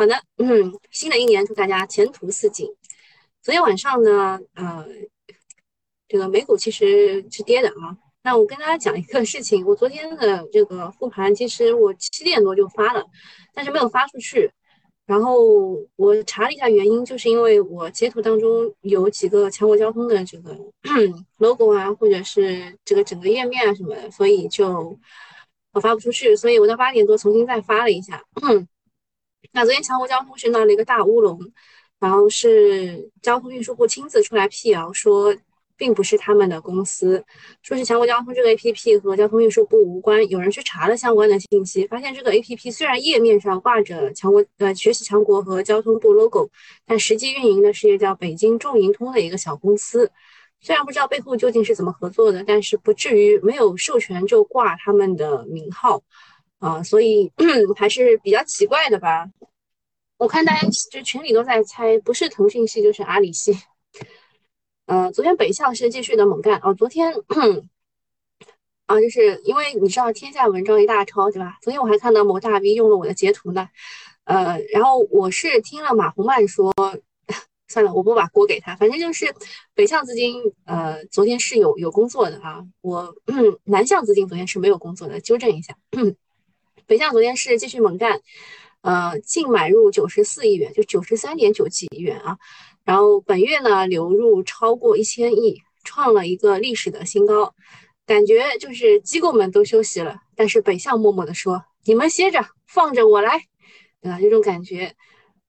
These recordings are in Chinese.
好的，嗯，新的一年祝大家前途似锦。昨天晚上呢，呃，这个美股其实是跌的啊。那我跟大家讲一个事情，我昨天的这个复盘，其实我七点多就发了，但是没有发出去。然后我查了一下原因，就是因为我截图当中有几个强国交通的这个 logo 啊，或者是这个整个页面啊什么的，所以就我发不出去。所以我到八点多重新再发了一下。那昨天强国交通是闹了一个大乌龙，然后是交通运输部亲自出来辟谣说，并不是他们的公司，说是强国交通这个 APP 和交通运输部无关。有人去查了相关的信息，发现这个 APP 虽然页面上挂着强国呃学习强国和交通部 logo，但实际运营的是一个叫北京众盈通的一个小公司。虽然不知道背后究竟是怎么合作的，但是不至于没有授权就挂他们的名号。啊，所以 还是比较奇怪的吧？我看大家就群里都在猜，不是腾讯系就是阿里系。嗯，昨天北向是继续的猛干哦。昨天 啊，就是因为你知道天下文章一大抄，对吧？昨天我还看到某大 V 用了我的截图呢。呃，然后我是听了马红曼说，算了，我不把锅给他，反正就是北向资金呃，昨天是有有工作的啊。我 南向资金昨天是没有工作的，纠正一下。北向昨天是继续猛干，呃，净买入九十四亿元，就九十三点九几亿元啊。然后本月呢，流入超过一千亿，创了一个历史的新高。感觉就是机构们都休息了，但是北向默默的说：“你们歇着，放着我来。”对吧？这种感觉。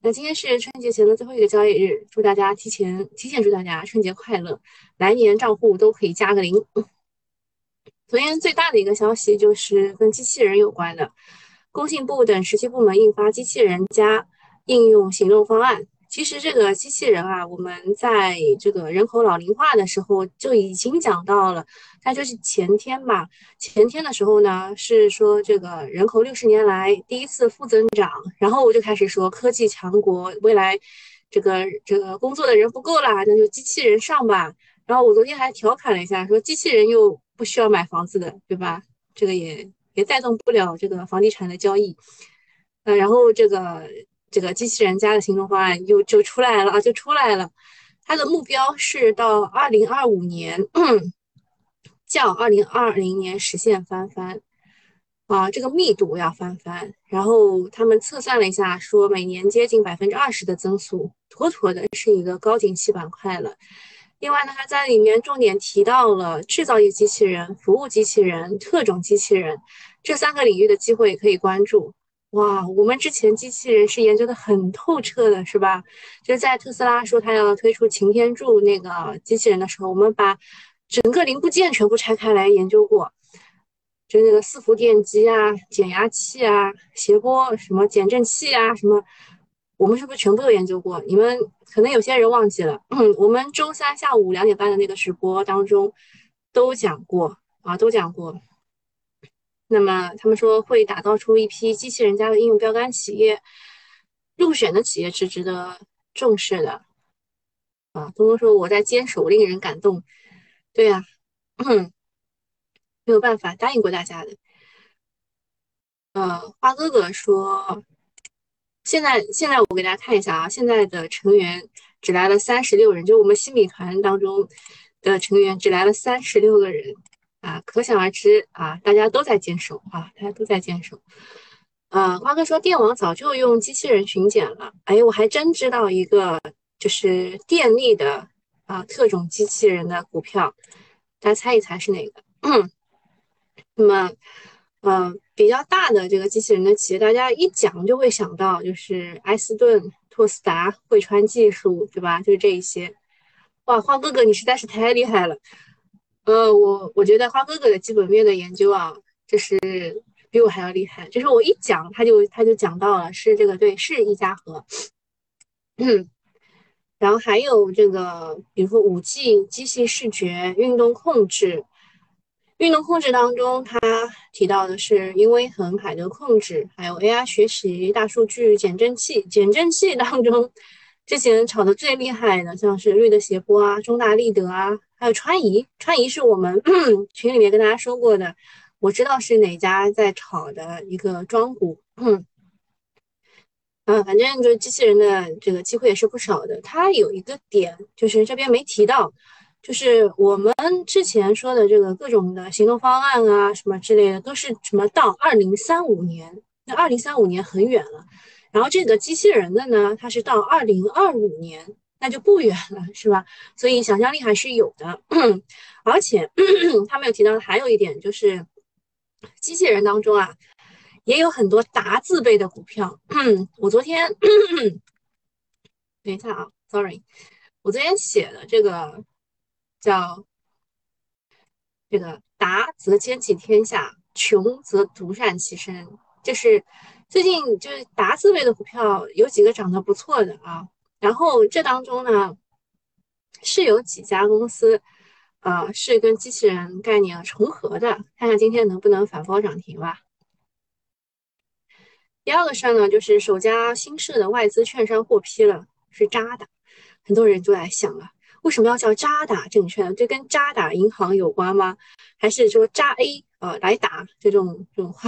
那今天是春节前的最后一个交易日，祝大家提前提前祝大家春节快乐，来年账户都可以加个零。昨天最大的一个消息就是跟机器人有关的，工信部等十七部门印发机器人加应用行动方案。其实这个机器人啊，我们在这个人口老龄化的时候就已经讲到了，那就是前天吧。前天的时候呢，是说这个人口六十年来第一次负增长，然后我就开始说科技强国未来这个这个工作的人不够啦，那就机器人上吧。然后我昨天还调侃了一下，说机器人又。不需要买房子的，对吧？这个也也带动不了这个房地产的交易，呃，然后这个这个机器人家的行动方案又就出来了啊，就出来了。它的目标是到二零二五年，较二零二零年实现翻番啊，这个密度要翻番。然后他们测算了一下，说每年接近百分之二十的增速，妥妥的是一个高景气板块了。另外呢，他在里面重点提到了制造业机器人、服务机器人、特种机器人这三个领域的机会可以关注。哇，我们之前机器人是研究的很透彻的，是吧？就是在特斯拉说他要推出擎天柱那个机器人的时候，我们把整个零部件全部拆开来研究过，就那个伺服电机啊、减压器啊、谐波什么减震器啊什么。我们是不是全部都研究过？你们可能有些人忘记了。我们周三下午两点半的那个直播当中都讲过啊，都讲过。那么他们说会打造出一批机器人家的应用标杆企业，入选的企业是值得重视的啊。东东说我在坚守，令人感动。对呀，没有办法答应过大家的。呃，花哥哥说。现在，现在我给大家看一下啊，现在的成员只来了三十六人，就我们新米团当中的成员只来了三十六个人啊，可想而知啊，大家都在坚守啊，大家都在坚守。啊，瓜哥说电网早就用机器人巡检了，哎，我还真知道一个就是电力的啊特种机器人的股票，大家猜一猜是哪个？嗯那么。嗯，比较大的这个机器人的企业，大家一讲就会想到，就是埃斯顿、托斯达、汇川技术，对吧？就是这一些。哇，花哥哥，你实在是太厉害了。呃，我我觉得花哥哥的基本面的研究啊，就是比我还要厉害。就是我一讲，他就他就讲到了，是这个对，是一家和。然后还有这个，比如说五 G、机器视觉、运动控制。运动控制当中，他提到的是英威恒海德控制，还有 AI 学习、大数据、减震器。减震器当中，之前炒的最厉害的，像是瑞德斜波啊、中大立德啊，还有川仪。川仪是我们 群里面跟大家说过的，我知道是哪家在炒的一个庄股。嗯，嗯，反正就是机器人的这个机会也是不少的。它有一个点，就是这边没提到，就是我们之前说的这个各种的行动方案啊，什么之类的，都是什么到二零三五年。那二零三五年很远了。然后这个机器人的呢，它是到二零二五年，那就不远了，是吧？所以想象力还是有的。而且 他没有提到还有一点就是，机器人当中啊。也有很多达字辈的股票。我昨天等一下啊，sorry，我昨天写的这个叫这个“达则兼济天下，穷则独善其身”。就是最近就是达字辈的股票有几个涨得不错的啊。然后这当中呢是有几家公司啊是跟机器人概念重合的，看看今天能不能反包涨停吧。第二个事儿呢，就是首家新设的外资券商获批了，是渣打。很多人就在想了，为什么要叫渣打证券？这跟渣打银行有关吗？还是说渣 A 啊来打这种这种话？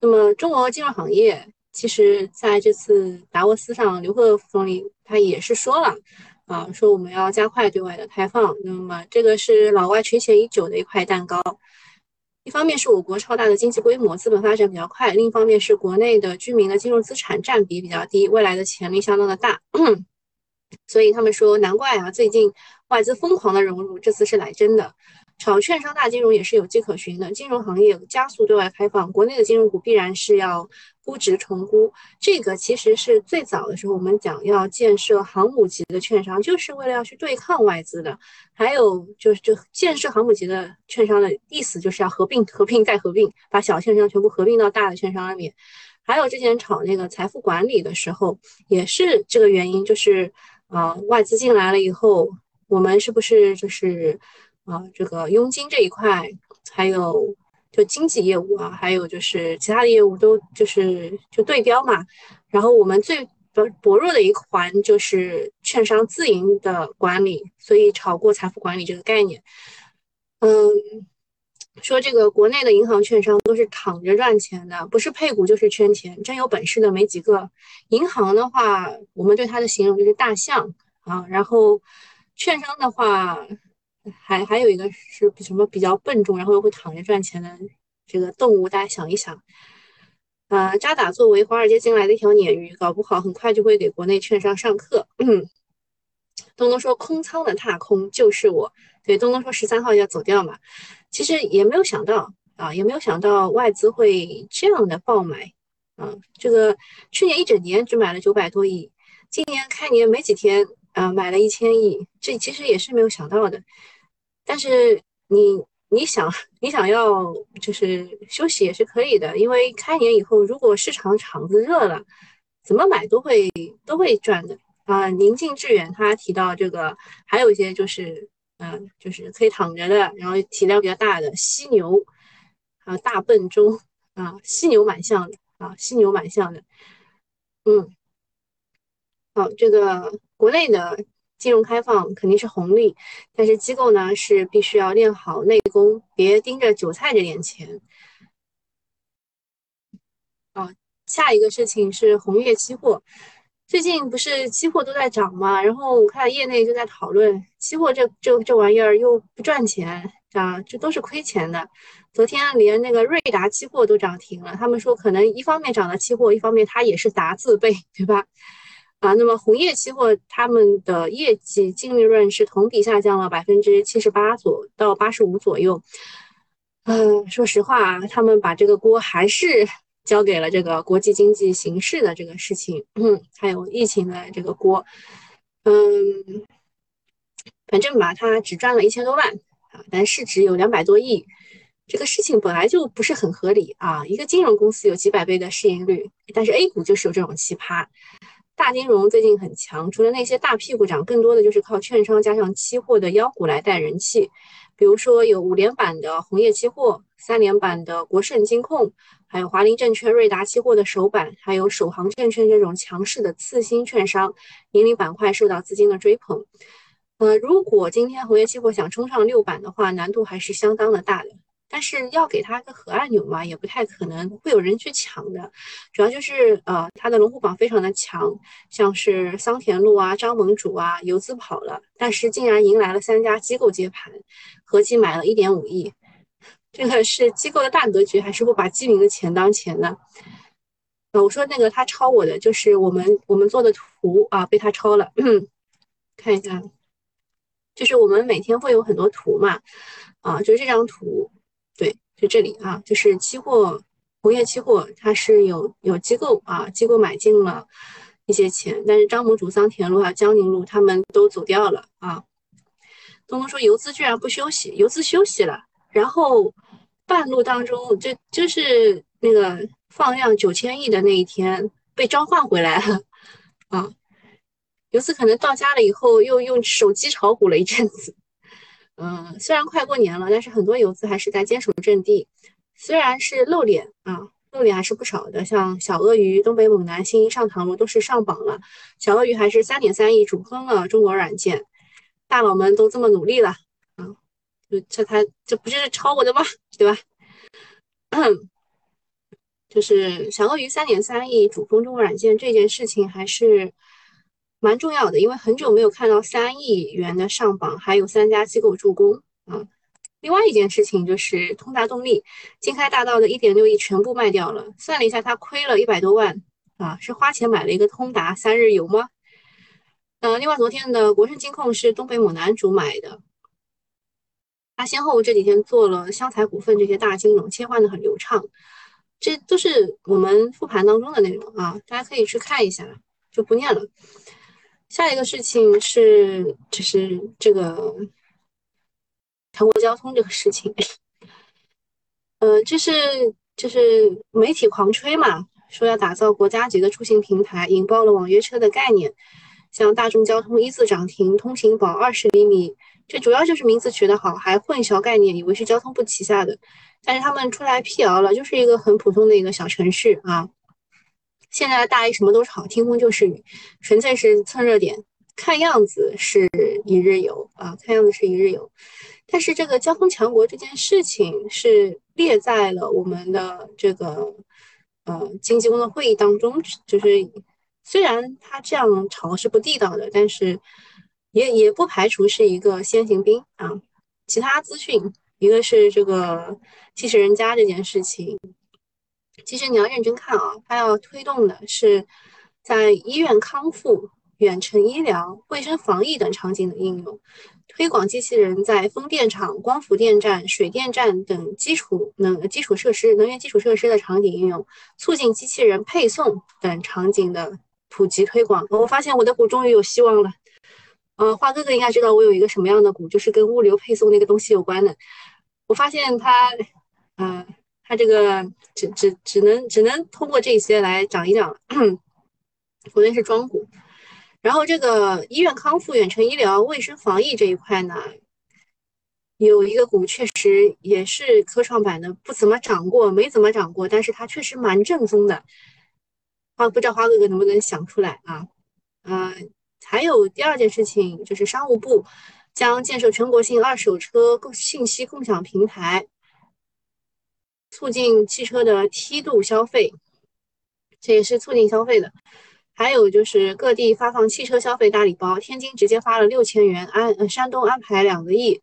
那么中国金融行业其实在这次达沃斯上，刘鹤副总理他也是说了啊，说我们要加快对外的开放。那么这个是老外垂涎已久的一块蛋糕。一方面是我国超大的经济规模，资本发展比较快；另一方面是国内的居民的金融资产占比比较低，未来的潜力相当的大。所以他们说，难怪啊，最近外资疯狂的融入，这次是来真的。炒券商大金融也是有迹可循的，金融行业加速对外开放，国内的金融股必然是要。估值重估，这个其实是最早的时候我们讲要建设航母级的券商，就是为了要去对抗外资的。还有就是，就建设航母级的券商的意思，就是要合并、合并再合并，把小券商全部合并到大的券商里面。还有之前炒那个财富管理的时候，也是这个原因，就是啊，外资进来了以后，我们是不是就是啊，这个佣金这一块，还有。就经济业务啊，还有就是其他的业务都就是就对标嘛。然后我们最薄薄弱的一环就是券商自营的管理，所以炒过财富管理这个概念。嗯，说这个国内的银行券商都是躺着赚钱的，不是配股就是圈钱，真有本事的没几个。银行的话，我们对它的形容就是大象啊，然后券商的话。还还有一个是什么比较笨重，然后又会躺着赚钱的这个动物，大家想一想。呃，渣打作为华尔街进来的一条鲶鱼，搞不好很快就会给国内券商上课。东东说空仓的踏空就是我，对，东东说十三号要走掉嘛，其实也没有想到啊，也没有想到外资会这样的爆买啊。这个去年一整年只买了九百多亿，今年开年没几天啊，买了一千亿，这其实也是没有想到的。但是你你想你想要就是休息也是可以的，因为开年以后如果市场场子热了，怎么买都会都会赚的啊。宁静致远他提到这个，还有一些就是嗯，就是可以躺着的，然后体量比较大的犀牛啊，大笨钟啊，犀牛蛮像的啊，犀牛蛮像的，嗯，好，这个国内的。金融开放肯定是红利，但是机构呢是必须要练好内功，别盯着韭菜这点钱。哦，下一个事情是红叶期货，最近不是期货都在涨吗？然后我看业内就在讨论，期货这这这玩意儿又不赚钱啊，这都是亏钱的。昨天连那个瑞达期货都涨停了，他们说可能一方面涨了期货，一方面它也是达字辈，对吧？啊，那么红叶期货他们的业绩净利润是同比下降了百分之七十八左到八十五左右。嗯，说实话啊，他们把这个锅还是交给了这个国际经济形势的这个事情，嗯，还有疫情的这个锅。嗯，反正吧，他只赚了一千多万啊，但市值有两百多亿，这个事情本来就不是很合理啊。一个金融公司有几百倍的市盈率，但是 A 股就是有这种奇葩。大金融最近很强，除了那些大屁股涨，更多的就是靠券商加上期货的妖股来带人气。比如说有五连板的红叶期货，三连板的国盛金控，还有华林证券、瑞达期货的首板，还有首航证券这种强势的次新券商，引领板块受到资金的追捧。呃，如果今天红叶期货想冲上六板的话，难度还是相当的大的。但是要给它个核按钮嘛，也不太可能会有人去抢的。主要就是呃，它的龙虎榜非常的强，像是桑田路啊、张盟主啊，游资跑了，但是竟然迎来了三家机构接盘，合计买了一点五亿。这个是机构的大格局，还是不把基民的钱当钱呢？呃，我说那个他抄我的，就是我们我们做的图啊，被他抄了。看一下，就是我们每天会有很多图嘛，啊，就是这张图。对，就这里啊，就是期货，红叶期货，它是有有机构啊，机构买进了一些钱，但是张某主、桑田路还有江宁路他们都走掉了啊。东东说游资居然不休息，游资休息了，然后半路当中就就是那个放量九千亿的那一天被召唤回来了啊，游资可能到家了以后又用手机炒股了一阵子。嗯，虽然快过年了，但是很多游资还是在坚守阵地。虽然是露脸啊，露脸还是不少的，像小鳄鱼、东北猛男、新一上堂路都是上榜了。小鳄鱼还是三点三亿主坑了中国软件，大佬们都这么努力了，就这他这不就是抄我的吗？对吧？就是小鳄鱼三点三亿主攻中国软件这件事情还是。蛮重要的，因为很久没有看到三亿元的上榜，还有三家机构助攻啊。另外一件事情就是通达动力金开大道的一点六亿全部卖掉了，算了一下，他亏了一百多万啊，是花钱买了一个通达三日游吗？呃，另外昨天的国盛金控是东北某男主买的，他先后这几天做了湘财股份这些大金融，切换的很流畅，这都是我们复盘当中的内容啊，大家可以去看一下，就不念了。下一个事情是，就是这个全国交通这个事情，呃，就是就是媒体狂吹嘛，说要打造国家级的出行平台，引爆了网约车的概念，像大众交通一字涨停，通行保二十厘米，这主要就是名字取得好，还混淆概念，以为是交通部旗下的，但是他们出来辟谣了，就是一个很普通的一个小程序啊。现在大 A 什么都炒，听风就是雨，纯粹是蹭热点。看样子是一日游啊，看样子是一日游。但是这个交通强国这件事情是列在了我们的这个呃经济工作会议当中。就是虽然他这样炒是不地道的，但是也也不排除是一个先行兵啊。其他资讯，一个是这个机器人家这件事情。其实你要认真看啊，它要推动的是在医院康复、远程医疗、卫生防疫等场景的应用，推广机器人在风电场、光伏电站、水电站等基础能基础设施、能源基础设施的场景应用，促进机器人配送等场景的普及推广。我发现我的股终于有希望了。呃，花哥哥应该知道我有一个什么样的股，就是跟物流配送那个东西有关的。我发现它，嗯。它这个只只只能只能通过这些来涨一涨，否则是庄股。然后这个医院康复、远程医疗、卫生防疫这一块呢，有一个股确实也是科创板的，不怎么涨过，没怎么涨过，但是它确实蛮正宗的。花不知道花哥哥能不能想出来啊？嗯，还有第二件事情就是商务部将建设全国性二手车共信息共享平台。促进汽车的梯度消费，这也是促进消费的。还有就是各地发放汽车消费大礼包，天津直接发了六千元，安山东安排两个亿。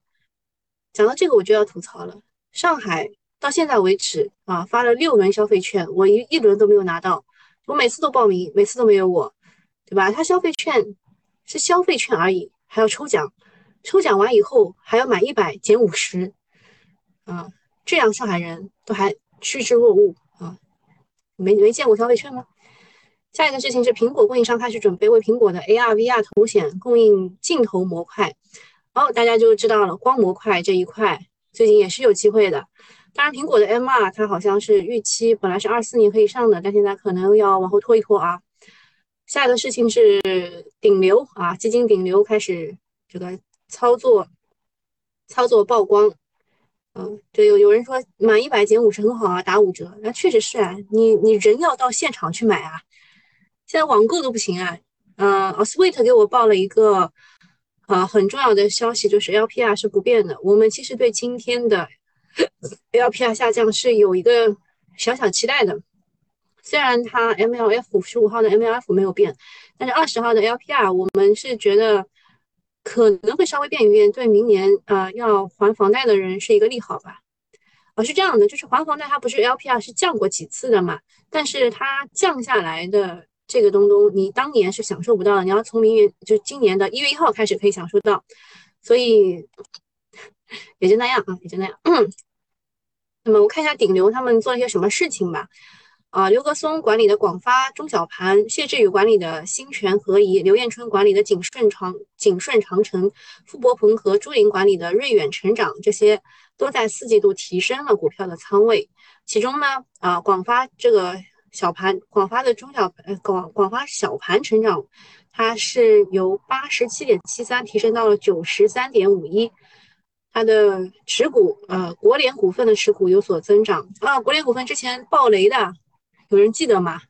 讲到这个我就要吐槽了，上海到现在为止啊发了六轮消费券，我一一轮都没有拿到，我每次都报名，每次都没有我，对吧？他消费券是消费券而已，还要抽奖，抽奖完以后还要满一百减五十，啊。这样上海人都还趋之若鹜啊！没没见过消费券吗？下一个事情是苹果供应商开始准备为苹果的 AR VR 头显供应镜头模块，然后大家就知道了光模块这一块最近也是有机会的。当然，苹果的 MR 它好像是预期本来是二四年可以上的，但现在可能要往后拖一拖啊。下一个事情是顶流啊，基金顶流开始这个操作操作曝光。嗯，对，有有人说满一百减五十很好啊，打五折，那确实是啊。你你人要到现场去买啊，现在网购都不行啊。嗯，Sweet 给我报了一个啊很重要的消息，就是 LPR 是不变的。我们其实对今天的 LPR 下降是有一个小小期待的。虽然它 MLF 十五号的 MLF 没有变，但是二十号的 LPR 我们是觉得可能会稍微变一变，对明年呃要还房贷的人是一个利好吧。哦，是这样的，就是还房贷它不是 LPR 是降过几次的嘛，但是它降下来的这个东东，你当年是享受不到的，你要从明年就今年的一月一号开始可以享受到，所以也就那样啊，也就那样。那么我看一下顶流他们做了些什么事情吧。啊，刘格松管理的广发中小盘，谢志宇管理的新泉合宜，刘彦春管理的景顺长景顺长城，傅伯鹏和朱林管理的瑞远成长，这些都在四季度提升了股票的仓位。其中呢，啊，广发这个小盘，广发的中小呃广广发小盘成长，它是由八十七点七三提升到了九十三点五一。它的持股，呃，国联股份的持股有所增长啊。国联股份之前暴雷的。有人记得吗？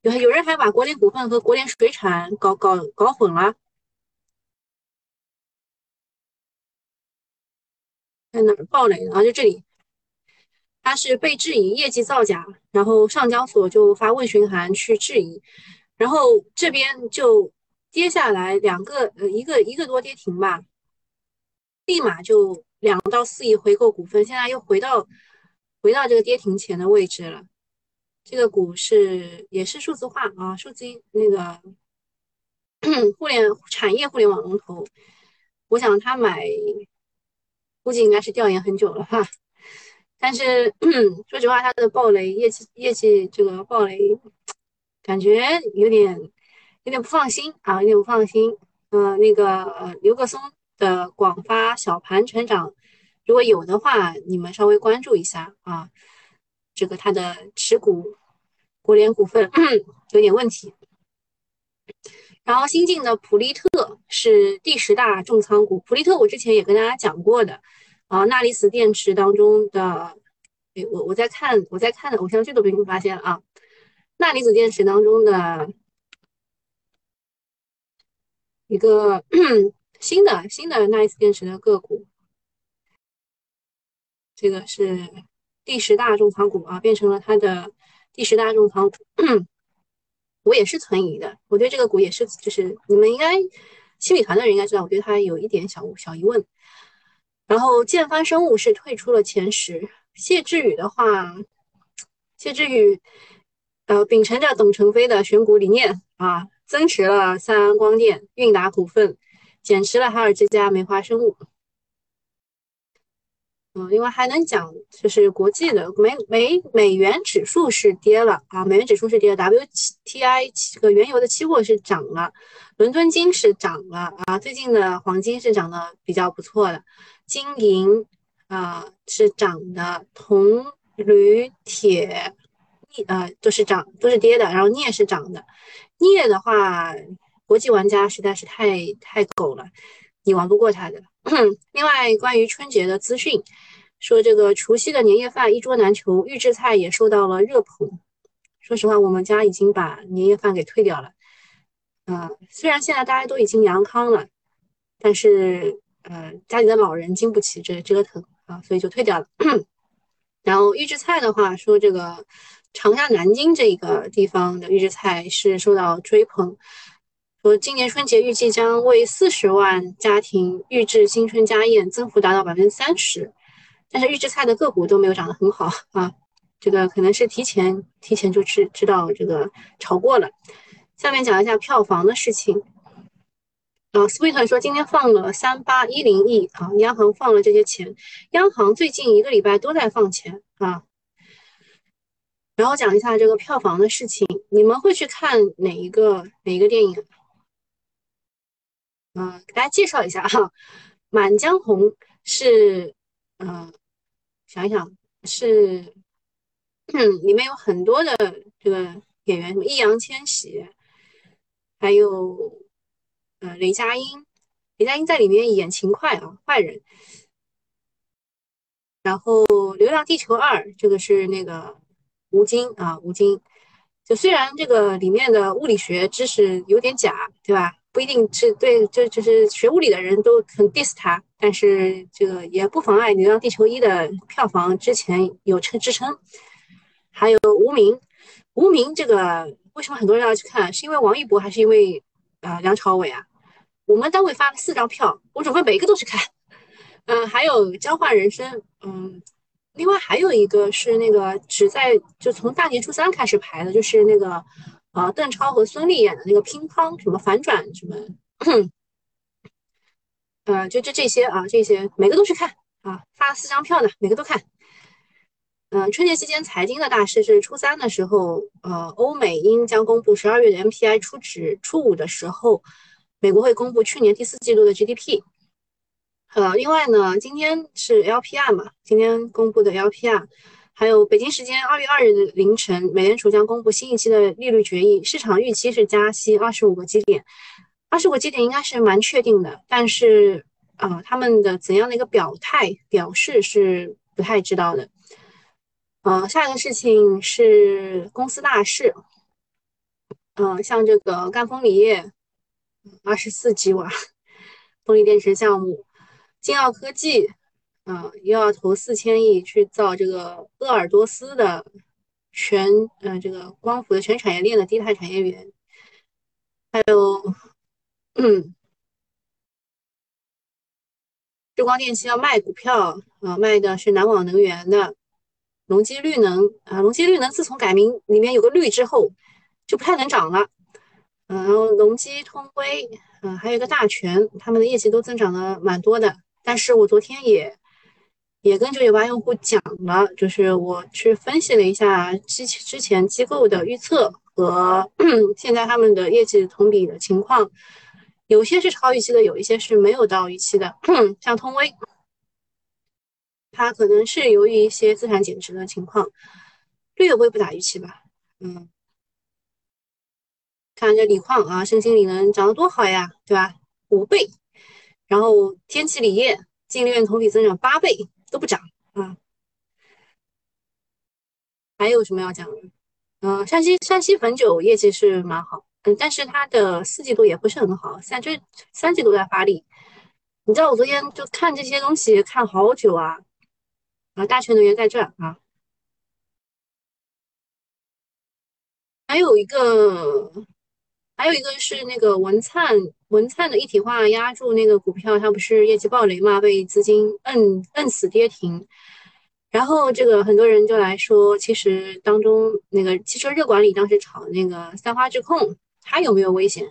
有有人还把国联股份和国联水产搞搞搞混了，在哪儿爆雷啊？就这里，它是被质疑业绩造假，然后上交所就发问询函去质疑，然后这边就跌下来两个呃一个一个多跌停吧，立马就两到四亿回购股份，现在又回到回到这个跌停前的位置了。这个股是也是数字化啊，数字那个互联产业互联网龙头，我想他买估计应该是调研很久了哈。但是说实话，它的暴雷业绩业绩这个暴雷，感觉有点有点不放心啊，有点不放心。嗯，那个呃刘克松的广发小盘成长，如果有的话，你们稍微关注一下啊。这个它的持股，国联股份有点问题。然后新进的普利特是第十大重仓股，普利特我之前也跟大家讲过的啊，钠离子电池当中的，哎，我我在看我在看的偶像剧都被你们发现了啊，钠离子电池当中的一个新的新的 Nice 电池的个股，这个是。第十大重仓股啊，变成了它的第十大重仓股。我也是存疑的，我对这个股也是，就是你们应该新米团的人应该知道，我对它有一点小小疑问。然后建发生物是退出了前十，谢志宇的话，谢志宇呃秉承着董承飞的选股理念啊，增持了三安光电、韵达股份，减持了海尔之家、梅花生物。嗯，另外还能讲，就是国际的美美美元指数是跌了啊，美元指数是跌了，WTI 这个原油的期货是涨了，伦敦金是涨了啊，最近的黄金是涨得比较不错的，金银啊是涨的，铜、铝、铁、镍啊都是涨都是跌的，然后镍是涨的，镍的话，国际玩家实在是太太狗了，你玩不过他的。另外，关于春节的资讯，说这个除夕的年夜饭一桌难求，预制菜也受到了热捧。说实话，我们家已经把年夜饭给退掉了。啊，虽然现在大家都已经阳康了，但是呃，家里的老人经不起这折腾啊，所以就退掉了。然后预制菜的话，说这个长沙、南京这个地方的预制菜是受到追捧。说今年春节预计将为四十万家庭预制新春家宴，增幅达到百分之三十，但是预制菜的个股都没有涨得很好啊，这个可能是提前提前就知知道这个炒过了。下面讲一下票房的事情。啊，Sweet 说今天放了三八一零亿啊，央行放了这些钱，央行最近一个礼拜都在放钱啊。然后讲一下这个票房的事情，你们会去看哪一个哪一个电影？嗯，给大家介绍一下哈，《满江红》是，嗯，想一想是，嗯，里面有很多的这个演员，什么易烊千玺，还有，呃，雷佳音，雷佳音在里面演勤快啊，坏人。然后《流浪地球二》这个是那个吴京啊，吴京，就虽然这个里面的物理学知识有点假，对吧？不一定是对，就就是学物理的人都很 diss 他，但是这个也不妨碍《流浪地球一》的票房之前有撑支撑。还有《无名》，《无名》这个为什么很多人要去看？是因为王一博还是因为啊梁朝伟啊？我们单位发了四张票，我准备每一个都去看。嗯，还有《交换人生》，嗯，另外还有一个是那个只在就从大年初三开始排的，就是那个。啊，邓超和孙俪演的那个乒乓什么反转什么，呃，就就这些啊，这些每个都去看啊，发了四张票呢，每个都看。嗯，春节期间财经的大事是初三的时候，呃，欧美英将公布十二月的 MPI 初值，初五的时候，美国会公布去年第四季度的 GDP。呃，另外呢，今天是 LPR 嘛，今天公布的 LPR。还有北京时间二月二日的凌晨，美联储将公布新一期的利率决议，市场预期是加息二十五个基点，二十五个基点应该是蛮确定的，但是啊，他们的怎样的一个表态表示是不太知道的。呃，下一个事情是公司大事，嗯，像这个赣锋锂业二十四吉瓦 风力电池项目，金奥科技。啊，又要投四千亿去造这个鄂尔多斯的全，呃，这个光伏的全产业链的低碳产业园。还有，嗯，日光电器要卖股票，啊，卖的是南网能源的隆基绿能，啊，隆基绿能自从改名里面有个绿之后，就不太能涨了。嗯，然后隆基通威，嗯，还有一个大全，他们的业绩都增长了蛮多的。但是我昨天也。也跟九九八用户讲了，就是我去分析了一下之之前机构的预测和 现在他们的业绩同比的情况，有些是超预期的，有一些是没有到预期的。像通威，它可能是由于一些资产减值的情况，略微不达预期吧。嗯，看这锂矿啊，盛鑫锂能涨得多好呀，对吧？五倍，然后天齐锂业净利润同比增长八倍。都不涨啊！还有什么要讲的？嗯，山西山西汾酒业绩是蛮好，嗯，但是它的四季度也不是很好，三就三季度在发力。你知道我昨天就看这些东西看好久啊！啊，大全能源在这啊，还有一个，还有一个是那个文灿。文灿的一体化压住那个股票，它不是业绩暴雷嘛，被资金摁摁死跌停。然后这个很多人就来说，其实当中那个汽车热管理当时炒那个三花智控，它有没有危险？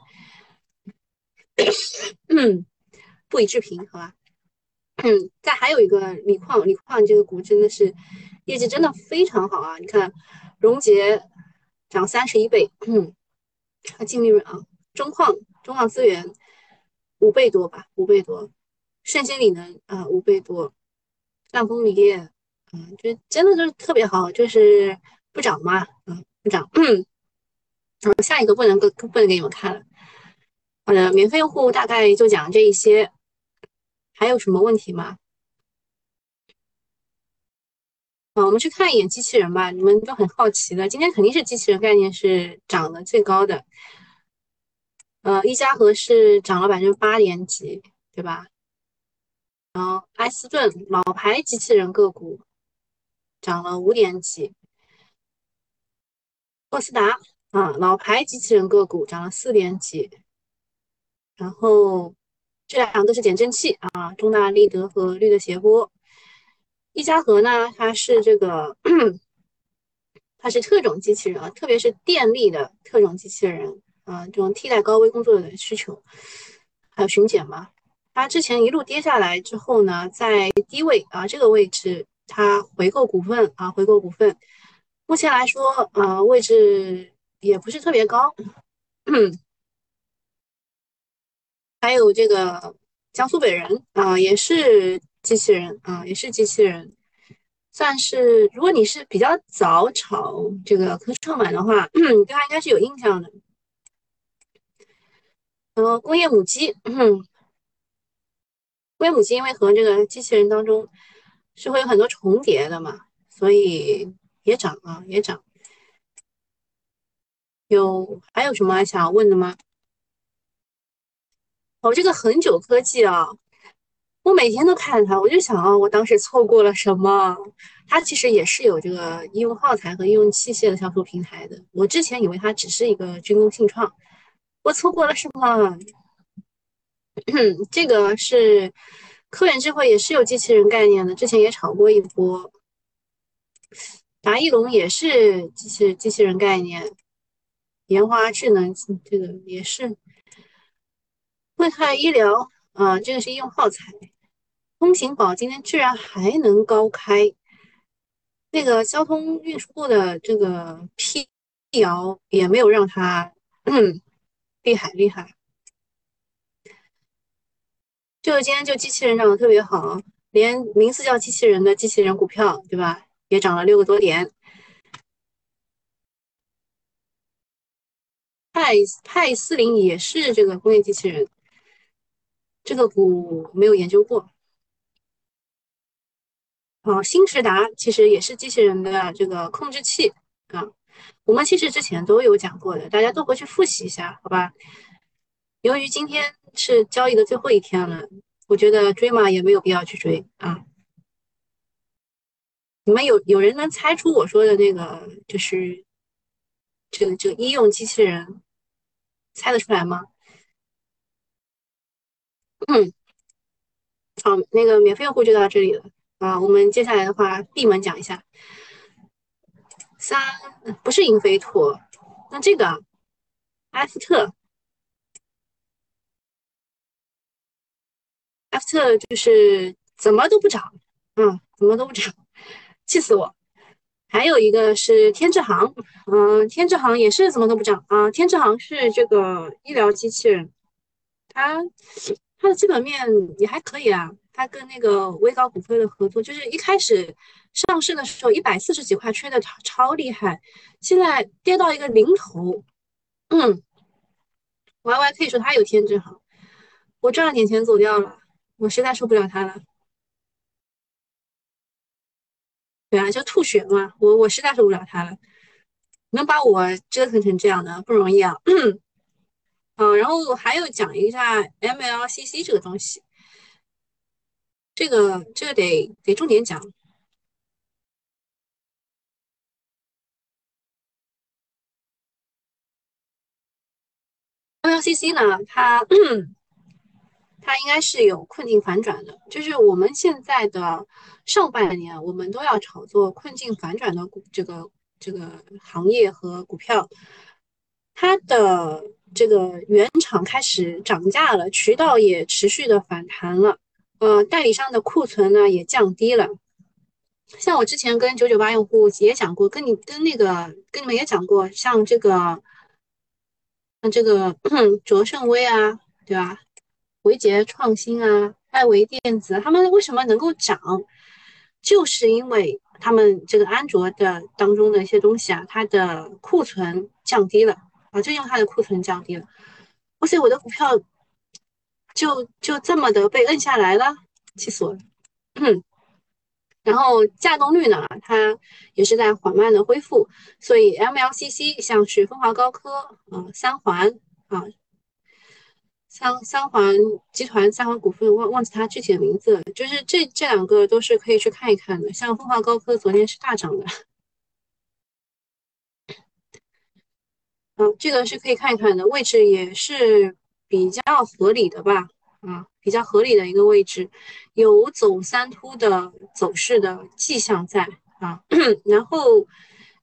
嗯，不予置评，好吧。嗯，再还有一个锂矿，锂矿这个股真的是业绩真的非常好啊！你看，荣捷涨三十一倍，嗯，啊净利润啊，中矿。中矿资源五倍多吧，五倍多，圣鑫锂能啊五倍多，浪峰锂业，嗯，就真的就是特别好，就是不涨嘛，嗯，不涨。然后下一个不能给不能给你们看了，好的，免费用户大概就讲这一些，还有什么问题吗？啊，我们去看一眼机器人吧，你们都很好奇的，今天肯定是机器人概念是涨得最高的。呃，一加和是涨了百分之八点几，对吧？然后埃斯顿老牌机器人个股涨了五点几，沃斯达啊老牌机器人个股涨了四点几，然后这两个都是减震器啊，中大力德和绿的斜波。一加和呢，它是这个，它是特种机器人啊，特别是电力的特种机器人。啊，这种替代高危工作的需求，还有巡检嘛？它之前一路跌下来之后呢，在低位啊这个位置，它回购股份啊，回购股份，目前来说，呃，位置也不是特别高。还有这个江苏北人啊，也是机器人啊，也是机器人，算是如果你是比较早炒这个科创板的话，你对它应该是有印象的。然后工业母机，工业母机因为和这个机器人当中是会有很多重叠的嘛，所以也涨啊，也涨。有还有什么想要问的吗？哦，这个恒久科技啊，我每天都看它，我就想啊，我当时错过了什么？它其实也是有这个医用耗材和医用器械的销售平台的。我之前以为它只是一个军工信创，我错过了什么？这个是科远智慧，也是有机器人概念的，之前也炒过一波。达翼龙也是机器机器人概念，研华智能这个也是。惠泰医疗啊，这个是医用耗材。通行宝今天居然还能高开，那个交通运输部的这个辟谣也没有让它厉害厉害。就今天就机器人涨得特别好，连名字叫机器人的机器人股票，对吧？也涨了六个多点。派派斯林也是这个工业机器人，这个股没有研究过。好，新时达其实也是机器人的这个控制器啊，我们其实之前都有讲过的，大家都回去复习一下，好吧？由于今天是交易的最后一天了，我觉得追嘛也没有必要去追啊。你们有有人能猜出我说的那个就是这个这个医用机器人，猜得出来吗？嗯，好，那个免费用户就到这里了啊。我们接下来的话闭门讲一下，三不是英飞拓，那这个埃斯特，埃斯特就是怎么都不涨，嗯，怎么都不涨。气死我！还有一个是天智航，嗯，天智航也是怎么都不涨啊。天智航是这个医疗机器人，它它的基本面也还可以啊。它跟那个微高股份的合作，就是一开始上市的时候一百四十几块吹的超超厉害，现在跌到一个零头。嗯，Y Y 可以说它有天之好，我赚了点钱走掉了，我实在受不了它了。对啊，就吐血嘛！我我实在受不了他了，能把我折腾成这样的不容易啊。嗯，然后还有讲一下 MLCC 这个东西，这个这个得得重点讲。MLCC 呢，它。它应该是有困境反转的，就是我们现在的上半年，我们都要炒作困境反转的股这个这个行业和股票，它的这个原厂开始涨价了，渠道也持续的反弹了，呃，代理商的库存呢也降低了。像我之前跟九九八用户也讲过，跟你跟那个跟你们也讲过，像这个像这个 卓胜威啊，对吧？维杰创新啊，艾维电子，他们为什么能够涨？就是因为他们这个安卓的当中的一些东西啊，它的库存降低了啊，就因为它的库存降低了。哇塞，我的股票就就这么的被摁下来了，气死我了。然后价动率呢，它也是在缓慢的恢复，所以 MLCC 像是风华高科啊、三环啊。三三环集团、三环股份忘忘记它具体的名字了，就是这这两个都是可以去看一看的。像风华高科昨天是大涨的，嗯，这个是可以看一看的，位置也是比较合理的吧？啊，比较合理的一个位置，有走三突的走势的迹象在啊。然后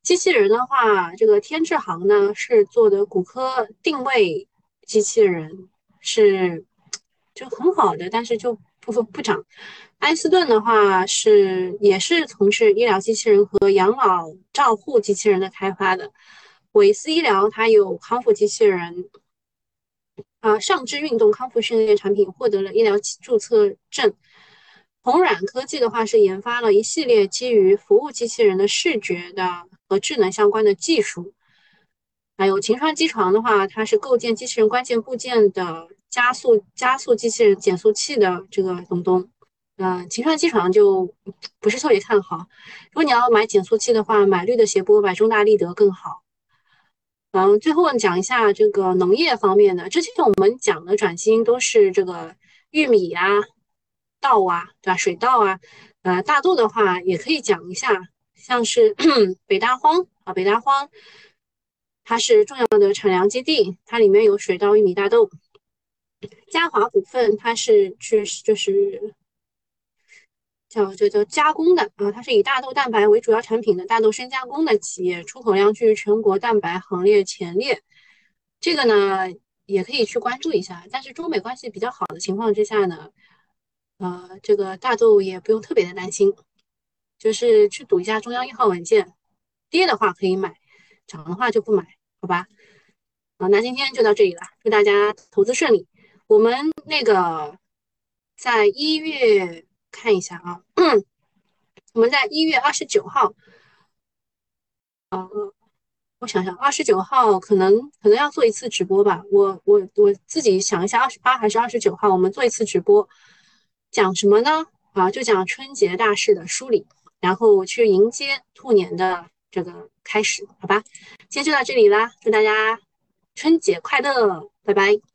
机器人的话，这个天智航呢是做的骨科定位机器人。是就很好的，但是就不不涨。埃斯顿的话是也是从事医疗机器人和养老照护机器人的开发的。韦斯医疗它有康复机器人，啊，上肢运动康复训练产品获得了医疗注册证。红软科技的话是研发了一系列基于服务机器人的视觉的和智能相关的技术。还有秦川机床的话，它是构建机器人关键部件的加速加速机器人减速器的这个东东。嗯，秦川机床就不是特别看好。如果你要买减速器的话，买绿的谐波，买中大立德更好。嗯，最后讲一下这个农业方面的。之前我们讲的转基因都是这个玉米啊、稻啊，对吧？水稻啊，呃，大豆的话也可以讲一下，像是 北大荒啊，北大荒它是重要的产粮基地，它里面有水稻、玉米、大豆。嘉华股份它是去就是叫叫叫加工的啊，它是以大豆蛋白为主要产品的大豆深加工的企业，出口量居全国蛋白行列前列。这个呢也可以去关注一下，但是中美关系比较好的情况之下呢，呃，这个大豆也不用特别的担心，就是去赌一下中央一号文件，跌的话可以买，涨的话就不买，好吧？好，那今天就到这里了，祝大家投资顺利。我们那个在一月看一下啊，我们在一月二十九号，呃，我想想，二十九号可能可能要做一次直播吧。我我我自己想一下，二十八还是二十九号，我们做一次直播，讲什么呢？啊，就讲春节大事的梳理，然后去迎接兔年的这个开始，好吧？今天就到这里啦，祝大家春节快乐，拜拜。